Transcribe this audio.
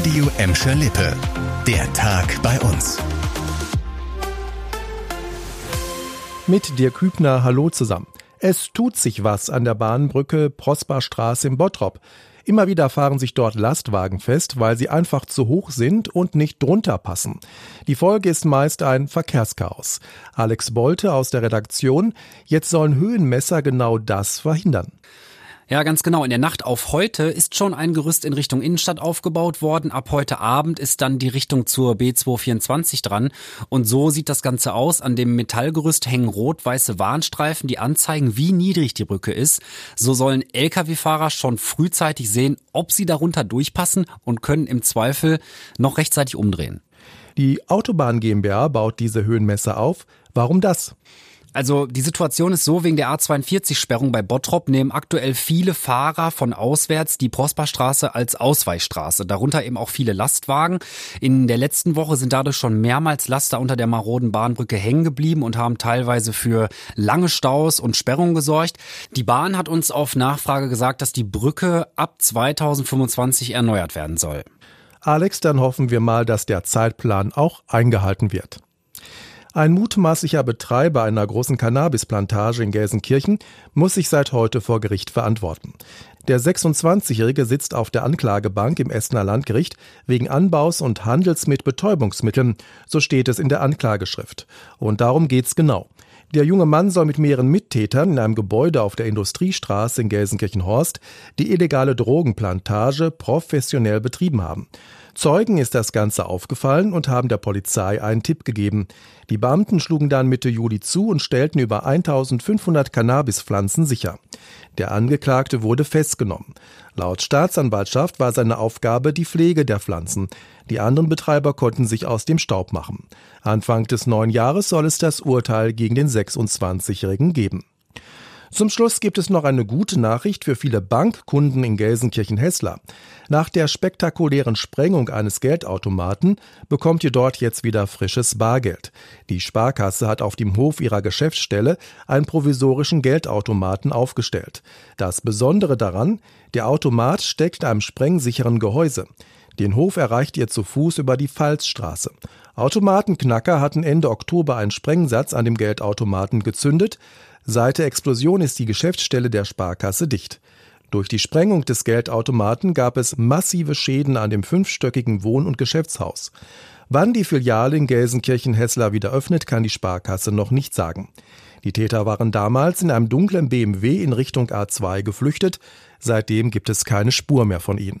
Radio Emscher Lippe. Der Tag bei uns. Mit dir Kübner, hallo zusammen. Es tut sich was an der Bahnbrücke Prosperstraße im Bottrop. Immer wieder fahren sich dort Lastwagen fest, weil sie einfach zu hoch sind und nicht drunter passen. Die Folge ist meist ein Verkehrschaos. Alex Bolte aus der Redaktion. Jetzt sollen Höhenmesser genau das verhindern. Ja, ganz genau. In der Nacht auf heute ist schon ein Gerüst in Richtung Innenstadt aufgebaut worden. Ab heute Abend ist dann die Richtung zur B224 dran. Und so sieht das Ganze aus. An dem Metallgerüst hängen rot-weiße Warnstreifen, die anzeigen, wie niedrig die Brücke ist. So sollen Lkw-Fahrer schon frühzeitig sehen, ob sie darunter durchpassen und können im Zweifel noch rechtzeitig umdrehen. Die Autobahn GmbH baut diese Höhenmesser auf. Warum das? Also die Situation ist so, wegen der A42-Sperrung bei Bottrop nehmen aktuell viele Fahrer von auswärts die Prosperstraße als Ausweichstraße, darunter eben auch viele Lastwagen. In der letzten Woche sind dadurch schon mehrmals Laster unter der maroden Bahnbrücke hängen geblieben und haben teilweise für lange Staus und Sperrungen gesorgt. Die Bahn hat uns auf Nachfrage gesagt, dass die Brücke ab 2025 erneuert werden soll. Alex, dann hoffen wir mal, dass der Zeitplan auch eingehalten wird. Ein mutmaßlicher Betreiber einer großen Cannabisplantage in Gelsenkirchen muss sich seit heute vor Gericht verantworten. Der 26-Jährige sitzt auf der Anklagebank im Essener Landgericht wegen Anbaus und Handels mit Betäubungsmitteln, so steht es in der Anklageschrift. Und darum geht's genau. Der junge Mann soll mit mehreren Mittätern in einem Gebäude auf der Industriestraße in Gelsenkirchen-Horst die illegale Drogenplantage professionell betrieben haben. Zeugen ist das Ganze aufgefallen und haben der Polizei einen Tipp gegeben. Die Beamten schlugen dann Mitte Juli zu und stellten über 1500 Cannabispflanzen sicher. Der Angeklagte wurde festgenommen. Laut Staatsanwaltschaft war seine Aufgabe die Pflege der Pflanzen. Die anderen Betreiber konnten sich aus dem Staub machen. Anfang des neuen Jahres soll es das Urteil gegen den 26-Jährigen geben. Zum Schluss gibt es noch eine gute Nachricht für viele Bankkunden in Gelsenkirchen-Hessler. Nach der spektakulären Sprengung eines Geldautomaten bekommt ihr dort jetzt wieder frisches Bargeld. Die Sparkasse hat auf dem Hof ihrer Geschäftsstelle einen provisorischen Geldautomaten aufgestellt. Das Besondere daran, der Automat steckt einem sprengsicheren Gehäuse. Den Hof erreicht ihr zu Fuß über die Pfalzstraße. Automatenknacker hatten Ende Oktober einen Sprengsatz an dem Geldautomaten gezündet. Seit der Explosion ist die Geschäftsstelle der Sparkasse dicht. Durch die Sprengung des Geldautomaten gab es massive Schäden an dem fünfstöckigen Wohn- und Geschäftshaus. Wann die Filiale in Gelsenkirchen-Hessler wieder öffnet, kann die Sparkasse noch nicht sagen. Die Täter waren damals in einem dunklen BMW in Richtung A2 geflüchtet. Seitdem gibt es keine Spur mehr von ihnen.